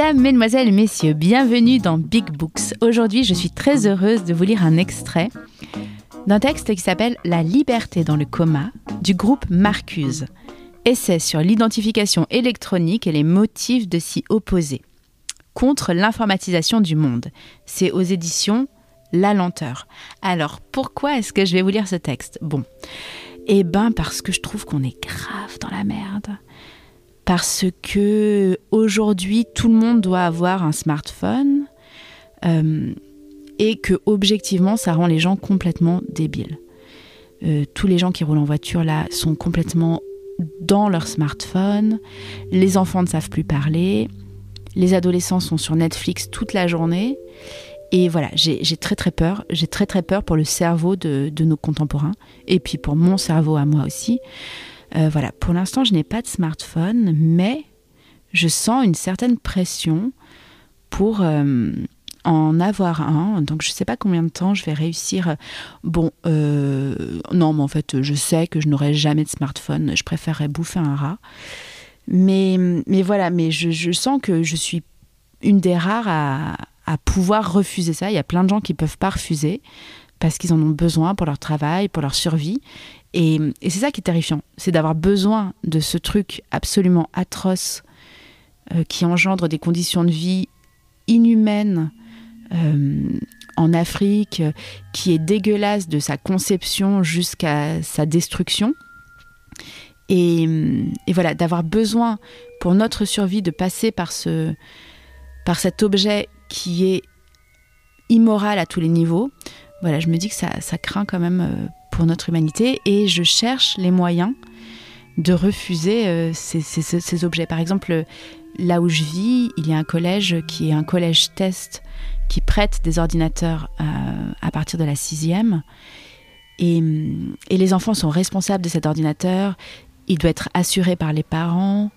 Mesdames, Mesdemoiselles, Messieurs, bienvenue dans Big Books. Aujourd'hui, je suis très heureuse de vous lire un extrait d'un texte qui s'appelle La liberté dans le coma du groupe Marcuse. Essai sur l'identification électronique et les motifs de s'y opposer. Contre l'informatisation du monde. C'est aux éditions La Lenteur. Alors, pourquoi est-ce que je vais vous lire ce texte? Bon, eh ben parce que je trouve qu'on est grave dans la merde parce que aujourd'hui tout le monde doit avoir un smartphone euh, et que objectivement ça rend les gens complètement débiles. Euh, tous les gens qui roulent en voiture là sont complètement dans leur smartphone, les enfants ne savent plus parler, les adolescents sont sur Netflix toute la journée. Et voilà, j'ai très très peur. J'ai très très peur pour le cerveau de, de, nos contemporains et puis pour mon cerveau à moi aussi. Euh, voilà, pour l'instant, je n'ai pas de smartphone, mais je sens une certaine pression pour euh, en avoir un. Donc, je ne sais pas combien de temps je vais réussir. Bon, euh, non, mais en fait, je sais que je n'aurai jamais de smartphone. Je préférerais bouffer un rat. Mais, mais voilà, mais je, sens que je suis une des rares à, à pouvoir refuser ça. Il y a plein de gens qui ne peuvent pas refuser parce qu'ils en ont besoin pour leur travail, pour leur survie. Et, c'est ça qui est terrifiant, c'est d'avoir besoin de ce truc absolument atroce euh, qui engendre des conditions de vie inhumaines euh, en Afrique, qui est dégueulasse de sa conception jusqu'à sa destruction. Et, voilà, d'avoir besoin pour notre survie de passer par, ce, par cet objet qui est immoral à tous les niveaux, voilà, je me dis que ça, ça craint quand même euh, pour notre humanité et je cherche les moyens de refuser euh, ces, objets. Par exemple, là où je vis, il y a un collège qui est un collège test qui prête des ordinateurs euh, à partir de la sixième. Et, et, les enfants sont responsables de cet ordinateur. Il doit être assuré par les parents.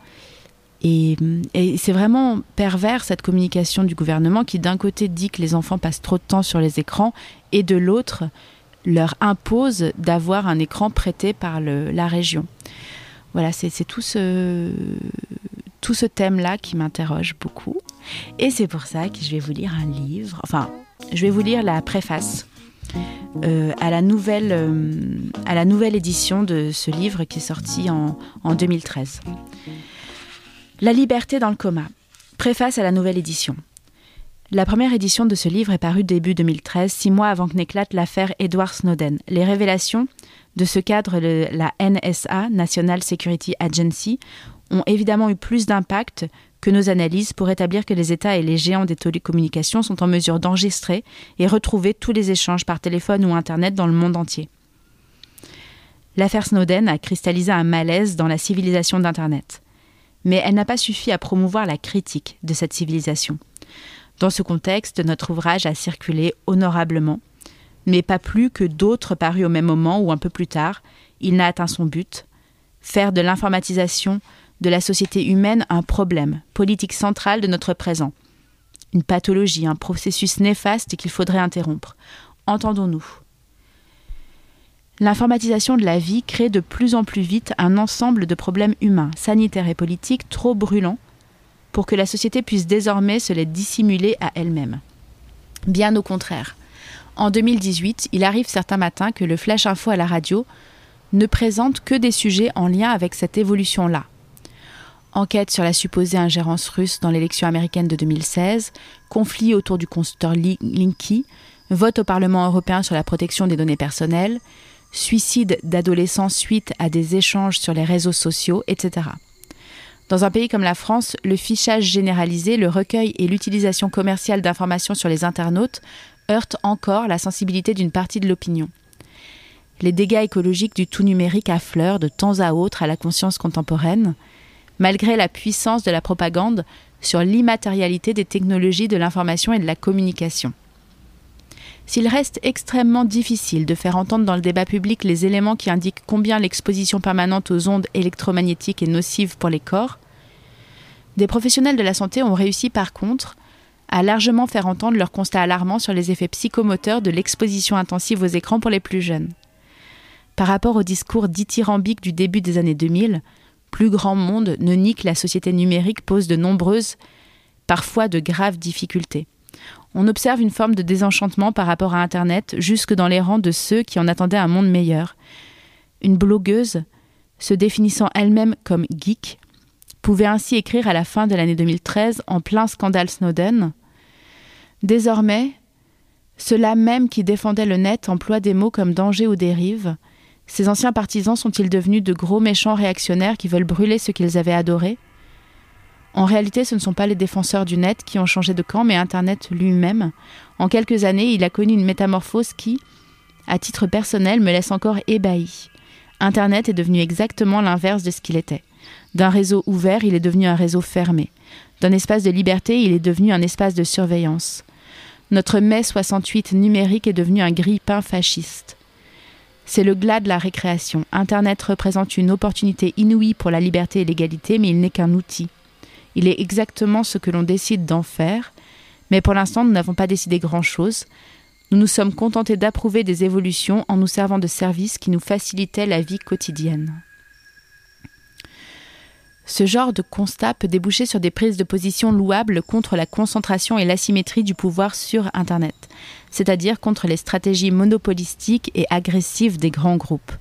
Et, et c'est vraiment pervers cette communication du gouvernement qui d'un côté dit que les enfants passent trop de temps sur les écrans et de l'autre leur impose d'avoir un écran prêté par la région. Voilà, c'est tout ce, tout ce thème-là qui m'interroge beaucoup. Et c'est pour ça que je vais vous lire un livre, enfin, je vais vous lire la préface euh, à, la nouvelle, euh, à la nouvelle édition de ce livre qui est sorti en, en 2013. La liberté dans le coma. Préface à la nouvelle édition. La première édition de ce livre est parue début 2013, six mois avant que n'éclate l'affaire Edward Snowden. Les révélations de ce cadre la NSA, National Security Agency, ont évidemment eu plus d'impact que nos analyses pour établir que les États et les géants des télécommunications sont en mesure d'enregistrer et retrouver tous les échanges par téléphone ou Internet dans le monde entier. L'affaire Snowden a cristallisé un malaise dans la civilisation d'Internet. Mais elle n'a pas suffi à promouvoir la critique de cette civilisation. Dans ce contexte, notre ouvrage a circulé honorablement, mais pas plus que d'autres parus au même moment ou un peu plus tard, il n'a atteint son but faire de l'informatisation de la société humaine un problème, politique central de notre présent. Une pathologie, un processus néfaste qu'il faudrait interrompre. Entendons-nous. L'informatisation de la vie crée de plus en plus vite un ensemble de problèmes humains, sanitaires et politiques trop brûlants pour que la société puisse désormais se les dissimuler à elle-même. Bien au contraire. En 2018, il arrive certains matins que le Flash Info à la radio ne présente que des sujets en lien avec cette évolution-là. Enquête sur la supposée ingérence russe dans l'élection américaine de 2016, conflit autour du constructeur Linky, vote au Parlement européen sur la protection des données personnelles, suicide d'adolescents suite à des échanges sur les réseaux sociaux, etc. Dans un pays comme la France, le fichage généralisé, le recueil et l'utilisation commerciale d'informations sur les internautes heurtent encore la sensibilité d'une partie de l'opinion. Les dégâts écologiques du tout numérique affleurent de temps à autre à la conscience contemporaine, malgré la puissance de la propagande sur l'immatérialité des technologies de l'information et de la communication. S'il reste extrêmement difficile de faire entendre dans le débat public les éléments qui indiquent combien l'exposition permanente aux ondes électromagnétiques est nocive pour les corps, des professionnels de la santé ont réussi par contre à largement faire entendre leurs constats alarmants sur les effets psychomoteurs de l'exposition intensive aux écrans pour les plus jeunes. Par rapport au discours dithyrambique du début des années 2000, plus grand monde ne nie que la société numérique pose de nombreuses parfois de graves difficultés. On observe une forme de désenchantement par rapport à Internet jusque dans les rangs de ceux qui en attendaient un monde meilleur. Une blogueuse, se définissant elle-même comme geek, pouvait ainsi écrire à la fin de l'année 2013 en plein scandale Snowden. Désormais, ceux-là même qui défendaient le net emploient des mots comme danger ou dérive. Ces anciens partisans sont-ils devenus de gros méchants réactionnaires qui veulent brûler ce qu'ils avaient adoré? En réalité, ce ne sont pas les défenseurs du net qui ont changé de camp, mais Internet lui-même. En quelques années, il a connu une métamorphose qui, à titre personnel, me laisse encore ébahi. Internet est devenu exactement l'inverse de ce qu'il était. D'un réseau ouvert, il est devenu un réseau fermé. D'un espace de liberté, il est devenu un espace de surveillance. Notre mai 68 numérique est devenu un grille-pain fasciste. C'est le glas de la récréation. Internet représente une opportunité inouïe pour la liberté et l'égalité, mais il n'est qu'un outil. Il est exactement ce que l'on décide d'en faire, mais pour l'instant nous n'avons pas décidé grand-chose. Nous nous sommes contentés d'approuver des évolutions en nous servant de services qui nous facilitaient la vie quotidienne. Ce genre de constat peut déboucher sur des prises de position louables contre la concentration et l'asymétrie du pouvoir sur Internet, c'est-à-dire contre les stratégies monopolistiques et agressives des grands groupes,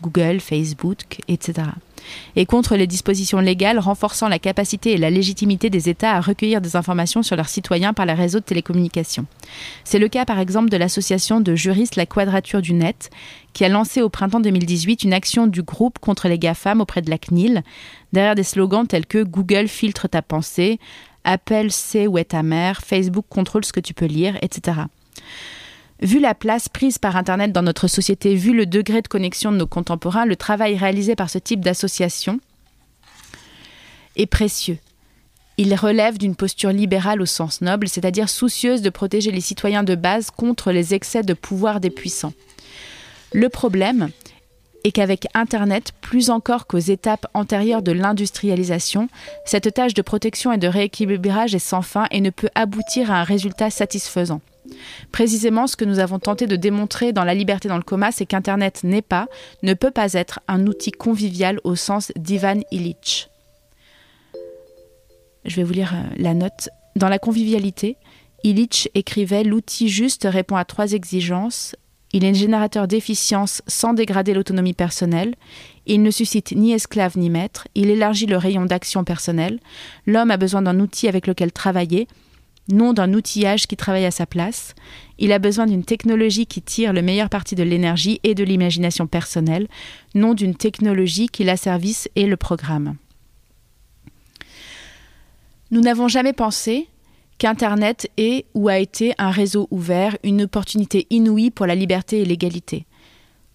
Google, Facebook, etc et contre les dispositions légales renforçant la capacité et la légitimité des États à recueillir des informations sur leurs citoyens par les réseaux de télécommunications. C'est le cas par exemple de l'association de juristes La Quadrature du Net, qui a lancé au printemps 2018 une action du groupe contre les GAFAM auprès de la CNIL, derrière des slogans tels que Google filtre ta pensée, Apple sait où est ta mère, Facebook contrôle ce que tu peux lire, etc. Vu la place prise par Internet dans notre société, vu le degré de connexion de nos contemporains, le travail réalisé par ce type d'association est précieux. Il relève d'une posture libérale au sens noble, c'est-à-dire soucieuse de protéger les citoyens de base contre les excès de pouvoir des puissants. Le problème est qu'avec Internet, plus encore qu'aux étapes antérieures de l'industrialisation, cette tâche de protection et de rééquilibrage est sans fin et ne peut aboutir à un résultat satisfaisant. Précisément, ce que nous avons tenté de démontrer dans La liberté dans le coma, c'est qu'Internet n'est pas, ne peut pas être un outil convivial au sens d'Ivan Illich. Je vais vous lire euh, la note. Dans la convivialité, Illich écrivait L'outil juste répond à trois exigences. Il est générateur d'efficience sans dégrader l'autonomie personnelle. Il ne suscite ni esclave ni maître. Il élargit le rayon d'action personnelle. L'homme a besoin d'un outil avec lequel travailler non d'un outillage qui travaille à sa place. Il a besoin d'une technologie qui tire le meilleur parti de l'énergie et de l'imagination personnelle, non d'une technologie qui l'asservisse et le programme. Nous n'avons jamais pensé qu'Internet est ou a été un réseau ouvert, une opportunité inouïe pour la liberté et l'égalité.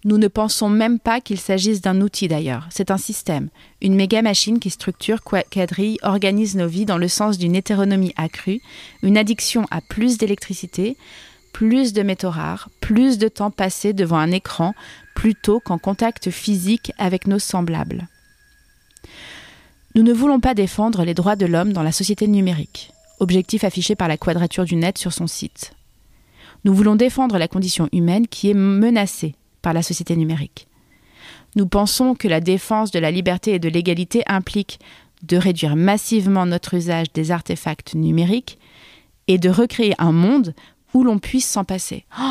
Nous ne pensons même pas qu'il s'agisse d'un outil d'ailleurs. C'est un système, une méga machine qui structure, quadrille, organise nos vies dans le sens d'une hétéronomie accrue, une addiction à plus d'électricité, plus de métaux rares, plus de temps passé devant un écran plutôt qu'en contact physique avec nos semblables. Nous ne voulons pas défendre les droits de l'homme dans la société numérique, objectif affiché par la Quadrature du Net sur son site. Nous voulons défendre la condition humaine qui est menacée par la société numérique. Nous pensons que la défense de la liberté et de l'égalité implique de réduire massivement notre usage des artefacts numériques et de recréer un monde où l'on puisse s'en passer. Oh,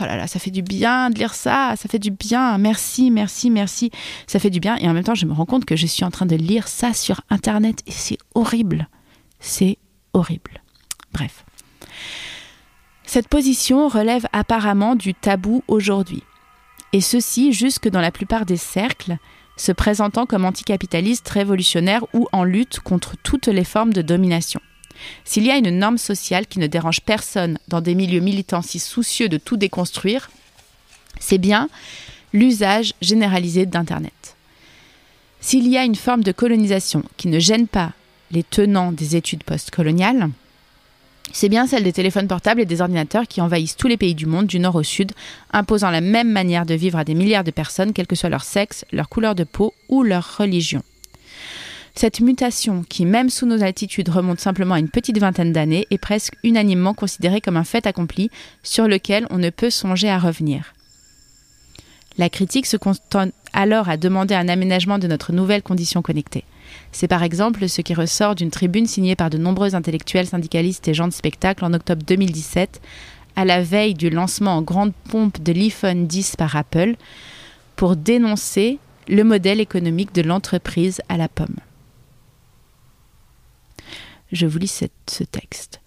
oh, là là, ça fait du bien de lire ça, ça fait du bien. Merci, merci, merci. Ça fait du bien. Et en même temps, je me rends compte que je suis en train de lire ça sur Internet et c'est horrible. C'est horrible. Bref. Cette position relève apparemment du tabou aujourd'hui et ceci jusque dans la plupart des cercles, se présentant comme anticapitalistes révolutionnaires ou en lutte contre toutes les formes de domination. S'il y a une norme sociale qui ne dérange personne dans des milieux militants si soucieux de tout déconstruire, c'est bien l'usage généralisé d'Internet. S'il y a une forme de colonisation qui ne gêne pas les tenants des études postcoloniales, c'est bien celle des téléphones portables et des ordinateurs qui envahissent tous les pays du monde, du nord au sud, imposant la même manière de vivre à des milliards de personnes, quel que soit leur sexe, leur couleur de peau ou leur religion. Cette mutation, qui même sous nos attitudes remonte simplement à une petite vingtaine d'années, est presque unanimement considérée comme un fait accompli sur lequel on ne peut songer à revenir. La critique se contente alors à demander un aménagement de notre nouvelle condition connectée. C'est par exemple ce qui ressort d'une tribune signée par de nombreux intellectuels, syndicalistes et gens de spectacle en octobre 2017, à la veille du lancement en grande pompe de l'iPhone 10 par Apple, pour dénoncer le modèle économique de l'entreprise à la pomme. Je vous lis ce texte.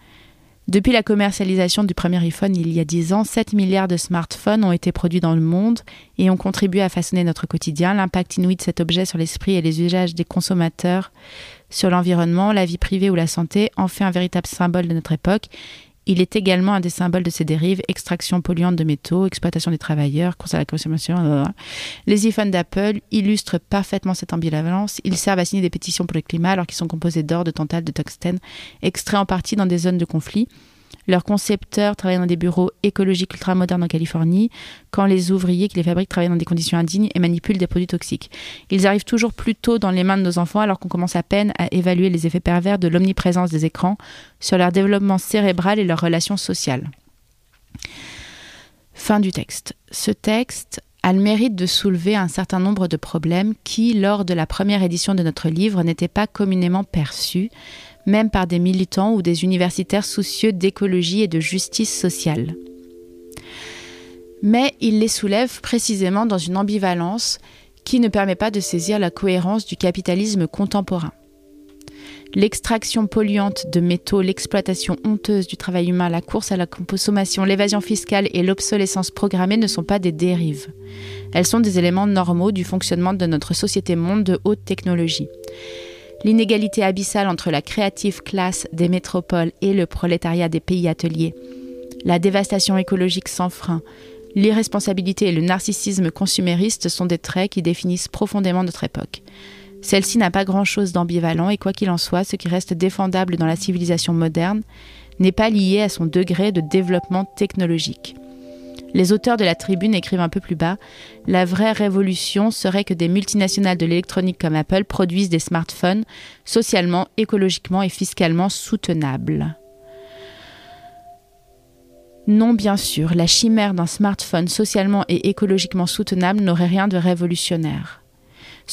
Depuis la commercialisation du premier iPhone il y a 10 ans, 7 milliards de smartphones ont été produits dans le monde et ont contribué à façonner notre quotidien. L'impact inouï de cet objet sur l'esprit et les usages des consommateurs sur l'environnement, la vie privée ou la santé en fait un véritable symbole de notre époque il est également un des symboles de ces dérives, extraction polluante de métaux, exploitation des travailleurs, course à la consommation. Les iPhones d'Apple illustrent parfaitement cette ambivalence. Ils servent à signer des pétitions pour le climat alors qu'ils sont composés d'or, de tantale, de tungstène, extraits en partie dans des zones de conflit. Leurs concepteurs travaillent dans des bureaux écologiques ultramodernes en Californie, quand les ouvriers qui les fabriquent travaillent dans des conditions indignes et manipulent des produits toxiques. Ils arrivent toujours plus tôt dans les mains de nos enfants alors qu'on commence à peine à évaluer les effets pervers de l'omniprésence des écrans sur leur développement cérébral et leurs relations sociales. Fin du texte. Ce texte a le mérite de soulever un certain nombre de problèmes qui, lors de la première édition de notre livre, n'étaient pas communément perçus, même par des militants ou des universitaires soucieux d'écologie et de justice sociale. Mais il les soulève précisément dans une ambivalence qui ne permet pas de saisir la cohérence du capitalisme contemporain. L'extraction polluante de métaux, l'exploitation honteuse du travail humain, la course à la consommation, l'évasion fiscale et l'obsolescence programmée ne sont pas des dérives. Elles sont des éléments normaux du fonctionnement de notre société monde de haute technologie. L'inégalité abyssale entre la créative classe des métropoles et le prolétariat des pays ateliers, la dévastation écologique sans frein, l'irresponsabilité et le narcissisme consumériste sont des traits qui définissent profondément notre époque. Celle-ci n'a pas grand-chose d'ambivalent et quoi qu'il en soit, ce qui reste défendable dans la civilisation moderne n'est pas lié à son degré de développement technologique. Les auteurs de la tribune écrivent un peu plus bas La vraie révolution serait que des multinationales de l'électronique comme Apple produisent des smartphones socialement, écologiquement et fiscalement soutenables. Non, bien sûr, la chimère d'un smartphone socialement et écologiquement soutenable n'aurait rien de révolutionnaire.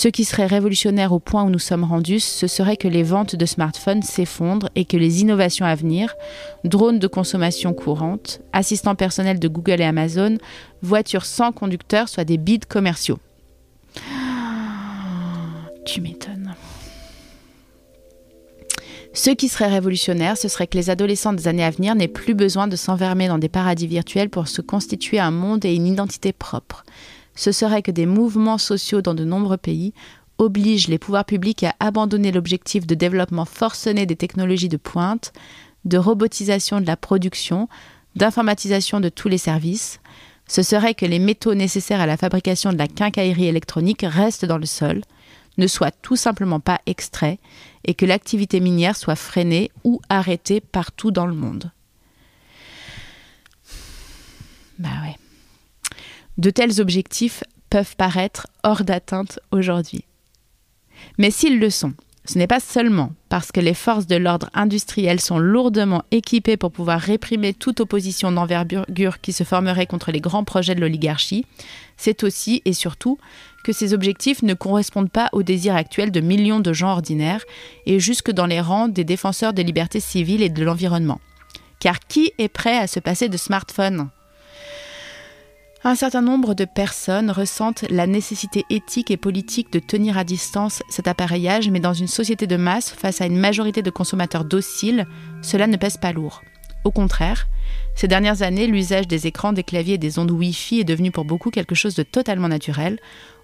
Ce qui serait révolutionnaire au point où nous sommes rendus, ce serait que les ventes de smartphones s'effondrent et que les innovations à venir, drones de consommation courante, assistants personnels de Google et Amazon, voitures sans conducteur soient des bids commerciaux. Tu m'étonnes. Ce qui serait révolutionnaire, ce serait que les adolescents des années à venir n'aient plus besoin de s'enfermer dans des paradis virtuels pour se constituer un monde et une identité propre ce serait que des mouvements sociaux dans de nombreux pays obligent les pouvoirs publics à abandonner l'objectif de développement forcené des technologies de pointe, de robotisation de la production, d'informatisation de tous les services. Ce serait que les métaux nécessaires à la fabrication de la quincaillerie électronique restent dans le sol, ne soient tout simplement pas extraits et que l'activité minière soit freinée ou arrêtée partout dans le monde. Bah ouais. De tels objectifs peuvent paraître hors d'atteinte aujourd'hui. Mais s'ils le sont, ce n'est pas seulement parce que les forces de l'ordre industriel sont lourdement équipées pour pouvoir réprimer toute opposition d'envergure qui se formerait contre les grands projets de l'oligarchie, c'est aussi et surtout que ces objectifs ne correspondent pas aux désirs actuels de millions de gens ordinaires et jusque dans les rangs des défenseurs des libertés civiles et de l'environnement. Car qui est prêt à se passer de smartphone un certain nombre de personnes ressentent la nécessité éthique et politique de tenir à distance cet appareillage, mais dans une société de masse, face à une majorité de consommateurs dociles, cela ne pèse pas lourd. Au contraire, ces dernières années, l'usage des écrans, des claviers et des ondes Wi-Fi est devenu pour beaucoup quelque chose de totalement naturel,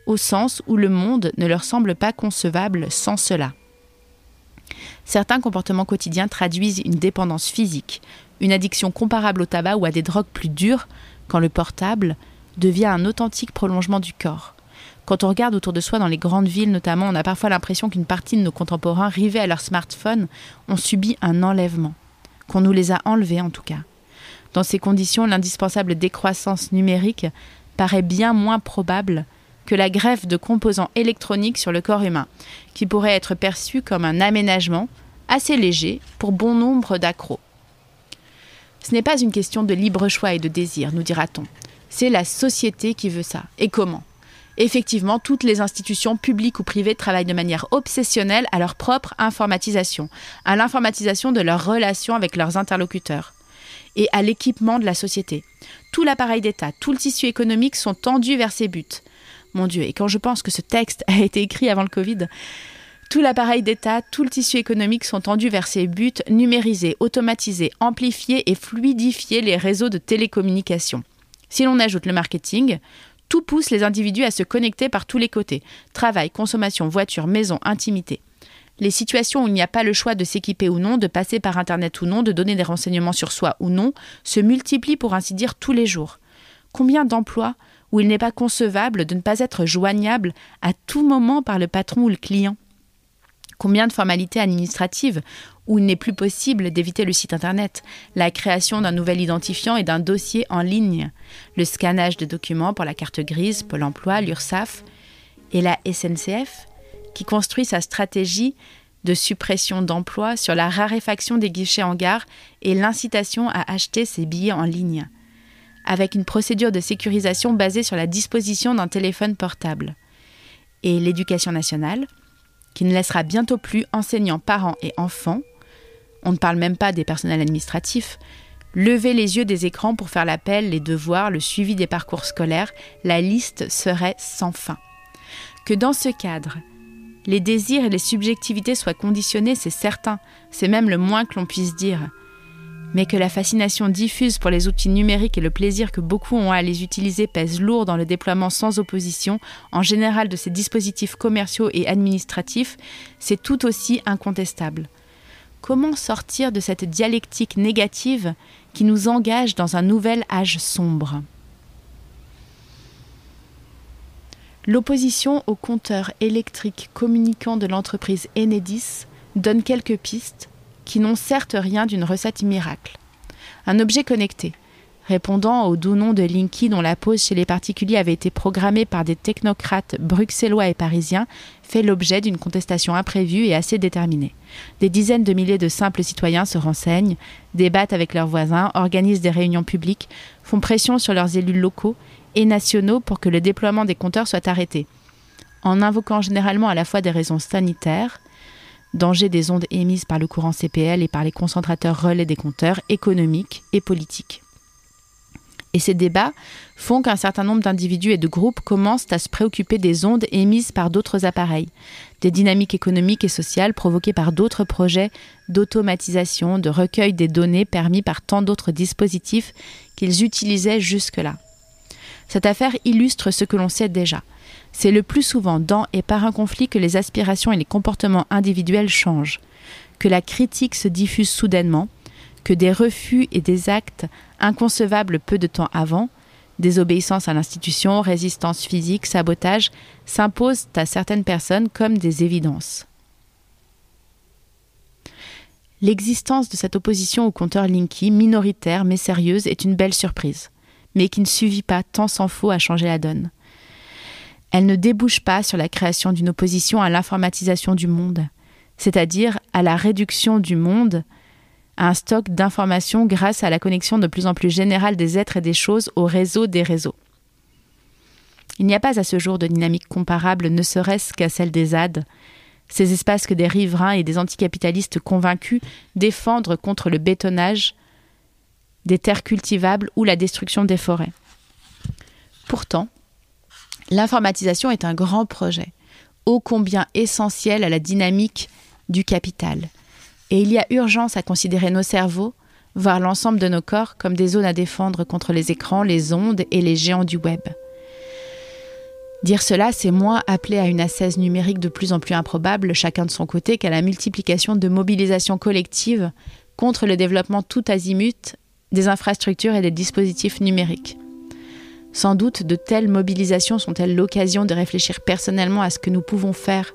au sens où le monde ne leur semble pas concevable sans cela. Certains comportements quotidiens traduisent une dépendance physique, une addiction comparable au tabac ou à des drogues plus dures, quand le portable devient un authentique prolongement du corps. Quand on regarde autour de soi dans les grandes villes notamment, on a parfois l'impression qu'une partie de nos contemporains rivés à leur smartphone ont subi un enlèvement, qu'on nous les a enlevés en tout cas. Dans ces conditions, l'indispensable décroissance numérique paraît bien moins probable que la greffe de composants électroniques sur le corps humain, qui pourrait être perçue comme un aménagement assez léger pour bon nombre d'accros. Ce n'est pas une question de libre choix et de désir, nous dira-t-on. C'est la société qui veut ça. Et comment? Effectivement, toutes les institutions publiques ou privées travaillent de manière obsessionnelle à leur propre informatisation, à l'informatisation de leurs relations avec leurs interlocuteurs et à l'équipement de la société. Tout l'appareil d'État, tout le tissu économique sont tendus vers ces buts. Mon Dieu, et quand je pense que ce texte a été écrit avant le Covid, tout l'appareil d'État, tout le tissu économique sont tendus vers ces buts, numériser, automatiser, amplifier et fluidifier les réseaux de télécommunications. Si l'on ajoute le marketing, tout pousse les individus à se connecter par tous les côtés. Travail, consommation, voiture, maison, intimité. Les situations où il n'y a pas le choix de s'équiper ou non, de passer par Internet ou non, de donner des renseignements sur soi ou non, se multiplient pour ainsi dire tous les jours. Combien d'emplois où il n'est pas concevable de ne pas être joignable à tout moment par le patron ou le client? Combien de formalités administratives où il n'est plus possible d'éviter le site Internet, la création d'un nouvel identifiant et d'un dossier en ligne, le scannage de documents pour la carte grise, Pôle Emploi, l'URSSAF et la SNCF, qui construit sa stratégie de suppression d'emplois sur la raréfaction des guichets en gare et l'incitation à acheter ses billets en ligne, avec une procédure de sécurisation basée sur la disposition d'un téléphone portable. Et l'éducation nationale, qui ne laissera bientôt plus enseignants, parents et enfants, on ne parle même pas des personnels administratifs, lever les yeux des écrans pour faire l'appel, les devoirs, le suivi des parcours scolaires, la liste serait sans fin. Que dans ce cadre, les désirs et les subjectivités soient conditionnés, c'est certain, c'est même le moins que l'on puisse dire. Mais que la fascination diffuse pour les outils numériques et le plaisir que beaucoup ont à les utiliser pèse lourd dans le déploiement sans opposition, en général de ces dispositifs commerciaux et administratifs, c'est tout aussi incontestable. Comment sortir de cette dialectique négative qui nous engage dans un nouvel âge sombre? L'opposition au compteur électrique communiquant de l'entreprise Enedis donne quelques pistes qui n'ont certes rien d'une recette miracle. Un objet connecté, répondant au doux nom de Linky dont la pose chez les particuliers avait été programmée par des technocrates bruxellois et parisiens, fait l'objet d'une contestation imprévue et assez déterminée. Des dizaines de milliers de simples citoyens se renseignent, débattent avec leurs voisins, organisent des réunions publiques, font pression sur leurs élus locaux et nationaux pour que le déploiement des compteurs soit arrêté, en invoquant généralement à la fois des raisons sanitaires, danger des ondes émises par le courant CPL et par les concentrateurs relais des compteurs, économiques et politiques. Et ces débats font qu'un certain nombre d'individus et de groupes commencent à se préoccuper des ondes émises par d'autres appareils, des dynamiques économiques et sociales provoquées par d'autres projets d'automatisation, de recueil des données permis par tant d'autres dispositifs qu'ils utilisaient jusque-là. Cette affaire illustre ce que l'on sait déjà. C'est le plus souvent dans et par un conflit que les aspirations et les comportements individuels changent, que la critique se diffuse soudainement, que des refus et des actes inconcevables peu de temps avant, désobéissance à l'institution, résistance physique, sabotage, s'imposent à certaines personnes comme des évidences. L'existence de cette opposition au compteur Linky, minoritaire mais sérieuse, est une belle surprise, mais qui ne suffit pas, tant s'en faut, à changer la donne. Elle ne débouche pas sur la création d'une opposition à l'informatisation du monde, c'est-à-dire à la réduction du monde à un stock d'informations grâce à la connexion de plus en plus générale des êtres et des choses au réseau des réseaux. Il n'y a pas à ce jour de dynamique comparable, ne serait-ce qu'à celle des ZAD, ces espaces que des riverains et des anticapitalistes convaincus défendent contre le bétonnage des terres cultivables ou la destruction des forêts. Pourtant, l'informatisation est un grand projet, ô combien essentiel à la dynamique du capital, et il y a urgence à considérer nos cerveaux, voire l'ensemble de nos corps, comme des zones à défendre contre les écrans, les ondes et les géants du web. Dire cela, c'est moins appeler à une assaise numérique de plus en plus improbable, chacun de son côté, qu'à la multiplication de mobilisations collectives contre le développement tout azimut des infrastructures et des dispositifs numériques. Sans doute, de telles mobilisations sont-elles l'occasion de réfléchir personnellement à ce que nous pouvons faire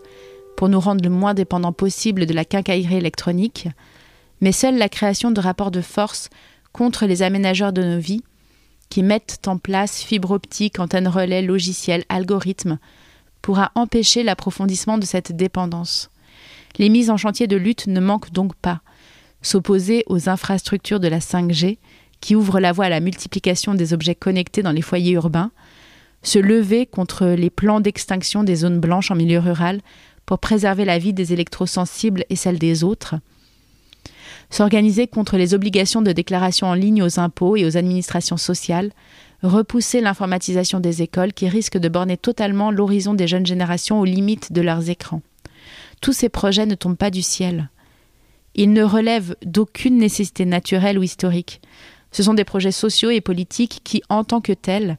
pour nous rendre le moins dépendants possible de la quincaillerie électronique, mais seule la création de rapports de force contre les aménageurs de nos vies, qui mettent en place fibres optiques, antennes relais, logiciels, algorithmes, pourra empêcher l'approfondissement de cette dépendance. Les mises en chantier de lutte ne manquent donc pas. S'opposer aux infrastructures de la 5G, qui ouvrent la voie à la multiplication des objets connectés dans les foyers urbains, se lever contre les plans d'extinction des zones blanches en milieu rural pour préserver la vie des électrosensibles et celle des autres, s'organiser contre les obligations de déclaration en ligne aux impôts et aux administrations sociales, repousser l'informatisation des écoles qui risque de borner totalement l'horizon des jeunes générations aux limites de leurs écrans. Tous ces projets ne tombent pas du ciel. Ils ne relèvent d'aucune nécessité naturelle ou historique. Ce sont des projets sociaux et politiques qui, en tant que tels,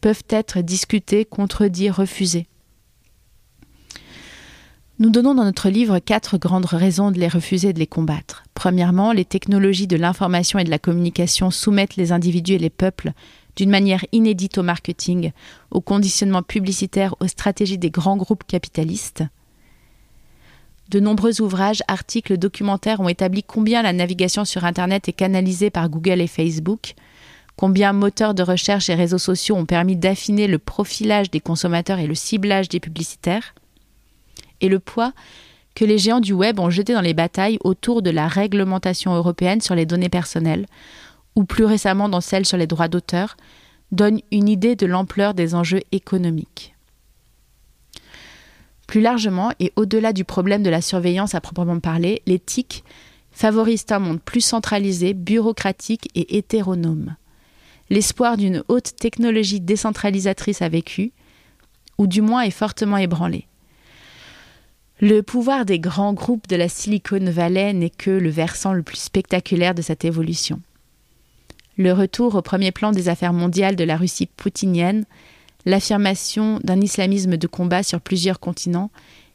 peuvent être discutés, contredits, refusés. Nous donnons dans notre livre quatre grandes raisons de les refuser et de les combattre. Premièrement, les technologies de l'information et de la communication soumettent les individus et les peuples d'une manière inédite au marketing, au conditionnement publicitaire, aux stratégies des grands groupes capitalistes. De nombreux ouvrages, articles, documentaires ont établi combien la navigation sur Internet est canalisée par Google et Facebook, combien moteurs de recherche et réseaux sociaux ont permis d'affiner le profilage des consommateurs et le ciblage des publicitaires, et le poids que les géants du web ont jeté dans les batailles autour de la réglementation européenne sur les données personnelles, ou plus récemment dans celle sur les droits d'auteur, donne une idée de l'ampleur des enjeux économiques. Plus largement, et au-delà du problème de la surveillance à proprement parler, l'éthique favorise un monde plus centralisé, bureaucratique et hétéronome. L'espoir d'une haute technologie décentralisatrice a vécu, ou du moins est fortement ébranlé. Le pouvoir des grands groupes de la Silicon Valley n'est que le versant le plus spectaculaire de cette évolution le retour au premier plan des affaires mondiales de la Russie poutinienne, l'affirmation d'un islamisme de combat sur plusieurs continents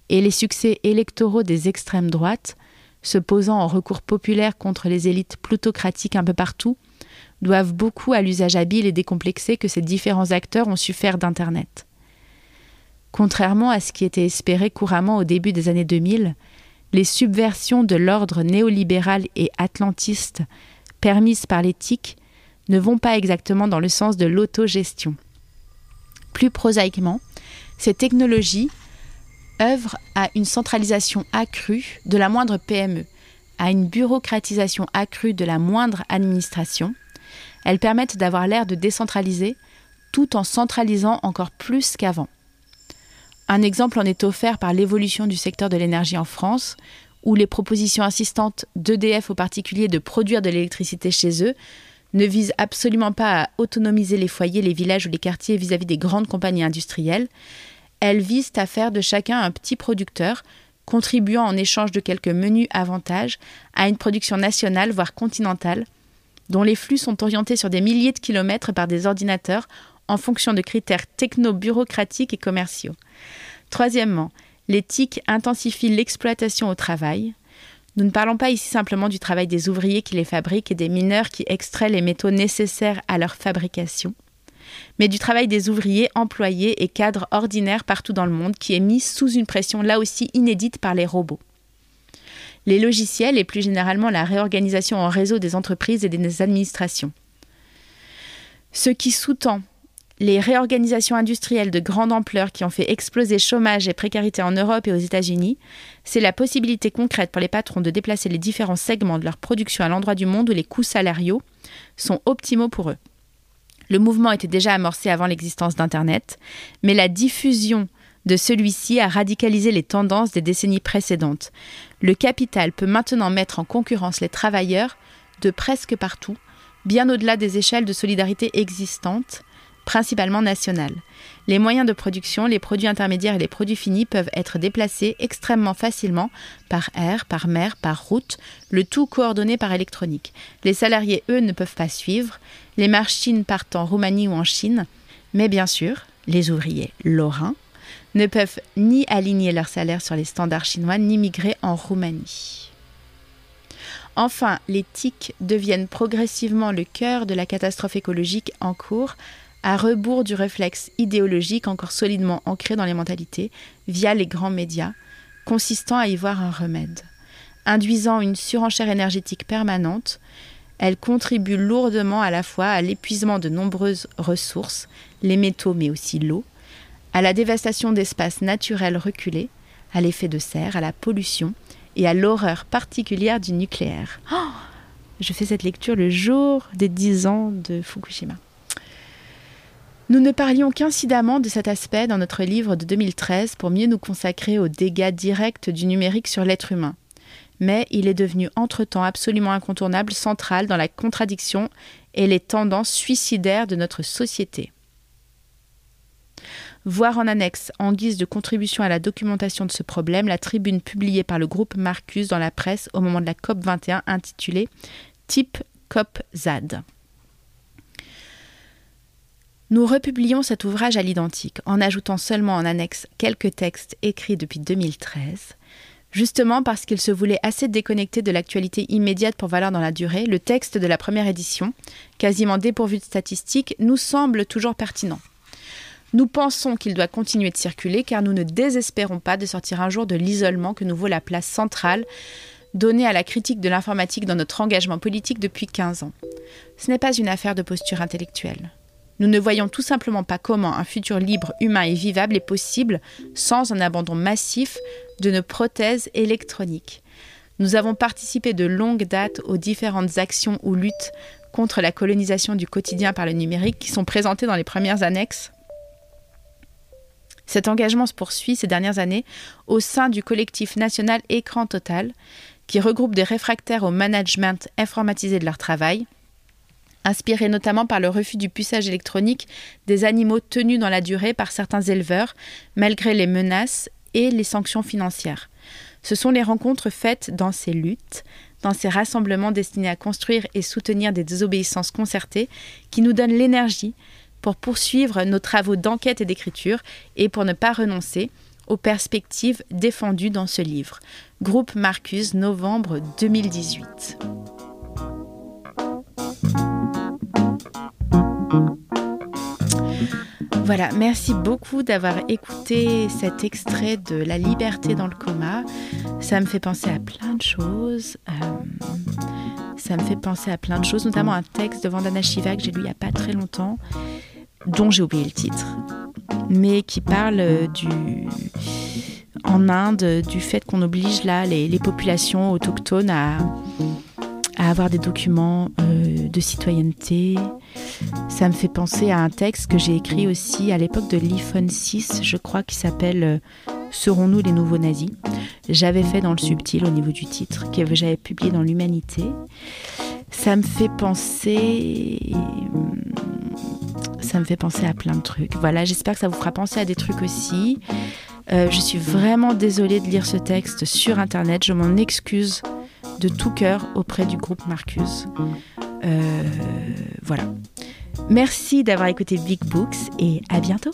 et les succès électoraux des extrêmes droites, se posant en recours populaire contre les élites plutocratiques un peu partout, doivent beaucoup à l'usage habile et décomplexé que ces différents acteurs ont su faire d'Internet. Contrairement à ce qui était espéré couramment au début des années 2000, les subversions de l'ordre néolibéral et atlantiste permises par l'éthique ne vont pas exactement dans le sens de l'autogestion. Plus prosaïquement, ces technologies œuvrent à une centralisation accrue de la moindre PME, à une bureaucratisation accrue de la moindre administration. Elles permettent d'avoir l'air de décentraliser tout en centralisant encore plus qu'avant. Un exemple en est offert par l'évolution du secteur de l'énergie en France, où les propositions insistantes d'EDF aux particuliers de produire de l'électricité chez eux ne vise absolument pas à autonomiser les foyers, les villages ou les quartiers vis-à-vis des grandes compagnies industrielles. Elles visent à faire de chacun un petit producteur, contribuant en échange de quelques menus avantages à une production nationale, voire continentale, dont les flux sont orientés sur des milliers de kilomètres par des ordinateurs en fonction de critères techno-bureaucratiques et commerciaux. Troisièmement, l'éthique intensifie l'exploitation au travail. Nous ne parlons pas ici simplement du travail des ouvriers qui les fabriquent et des mineurs qui extraient les métaux nécessaires à leur fabrication, mais du travail des ouvriers, employés et cadres ordinaires partout dans le monde qui est mis sous une pression là aussi inédite par les robots. Les logiciels et plus généralement la réorganisation en réseau des entreprises et des administrations. Ce qui sous-tend les réorganisations industrielles de grande ampleur qui ont fait exploser chômage et précarité en Europe et aux États-Unis, c'est la possibilité concrète pour les patrons de déplacer les différents segments de leur production à l'endroit du monde où les coûts salariaux sont optimaux pour eux. Le mouvement était déjà amorcé avant l'existence d'Internet, mais la diffusion de celui-ci a radicalisé les tendances des décennies précédentes. Le capital peut maintenant mettre en concurrence les travailleurs de presque partout, bien au-delà des échelles de solidarité existantes, principalement nationales. Les moyens de production, les produits intermédiaires et les produits finis peuvent être déplacés extrêmement facilement par air, par mer, par route, le tout coordonné par électronique. Les salariés, eux, ne peuvent pas suivre. Les machines partent en Roumanie ou en Chine. Mais bien sûr, les ouvriers lorrains ne peuvent ni aligner leur salaire sur les standards chinois, ni migrer en Roumanie. Enfin, les TIC deviennent progressivement le cœur de la catastrophe écologique en cours à rebours du réflexe idéologique encore solidement ancré dans les mentalités via les grands médias, consistant à y voir un remède. Induisant une surenchère énergétique permanente, elle contribue lourdement à la fois à l'épuisement de nombreuses ressources, les métaux mais aussi l'eau, à la dévastation d'espaces naturels reculés, à l'effet de serre, à la pollution et à l'horreur particulière du nucléaire. Oh je fais cette lecture le jour des 10 ans de Fukushima. Nous ne parlions qu'incidemment de cet aspect dans notre livre de 2013 pour mieux nous consacrer aux dégâts directs du numérique sur l'être humain. Mais il est devenu entre-temps absolument incontournable, central dans la contradiction et les tendances suicidaires de notre société. Voir en annexe, en guise de contribution à la documentation de ce problème, la tribune publiée par le groupe Marcus dans la presse au moment de la COP 21 intitulée Type COP ZAD. Nous republions cet ouvrage à l'identique, en ajoutant seulement en annexe quelques textes écrits depuis 2013. Justement parce qu'il se voulait assez déconnecté de l'actualité immédiate pour valoir dans la durée, le texte de la première édition, quasiment dépourvu de statistiques, nous semble toujours pertinent. Nous pensons qu'il doit continuer de circuler car nous ne désespérons pas de sortir un jour de l'isolement que nous vaut la place centrale donnée à la critique de l'informatique dans notre engagement politique depuis 15 ans. Ce n'est pas une affaire de posture intellectuelle. Nous ne voyons tout simplement pas comment un futur libre, humain et vivable est possible sans un abandon massif de nos prothèses électroniques. Nous avons participé de longue date aux différentes actions ou luttes contre la colonisation du quotidien par le numérique qui sont présentées dans les premières annexes. Cet engagement se poursuit ces dernières années au sein du collectif national Écran Total, qui regroupe des réfractaires au management informatisé de leur travail, inspiré notamment par le refus du puçage électronique des animaux tenus dans la durée par certains éleveurs, malgré les menaces et les sanctions financières. Ce sont les rencontres faites dans ces luttes, dans ces rassemblements destinés à construire et soutenir des désobéissances concertées, qui nous donnent l'énergie pour poursuivre nos travaux d'enquête et d'écriture et pour ne pas renoncer aux perspectives défendues dans ce livre. Groupe Marcus, novembre 2018. Voilà, merci beaucoup d'avoir écouté cet extrait de La liberté dans le coma. Ça me fait penser à plein de choses. Euh, ça me fait penser à plein de choses, notamment un texte de Vandana Shiva que j'ai lu il n'y a pas très longtemps, dont j'ai oublié le titre, mais qui parle du en Inde du fait qu'on oblige là les, populations autochtones à, à, avoir des documents euh, de citoyenneté, ça me fait penser à un texte que j'ai écrit aussi à l'époque de l'iPhone 6, je crois, qui s'appelle euh, Serons-nous les nouveaux nazis? J'avais fait dans le subtil au niveau du titre, que j'avais publié dans l'Humanité. Ça me fait penser. Ça me fait penser à plein de trucs. Voilà, j'espère que ça vous fera penser à des trucs aussi. Euh, je suis vraiment désolée de lire ce texte sur Internet. Je m'en excuse de tout cœur auprès du groupe Marcus. Euh, voilà. Merci d'avoir écouté Big Books et à bientôt.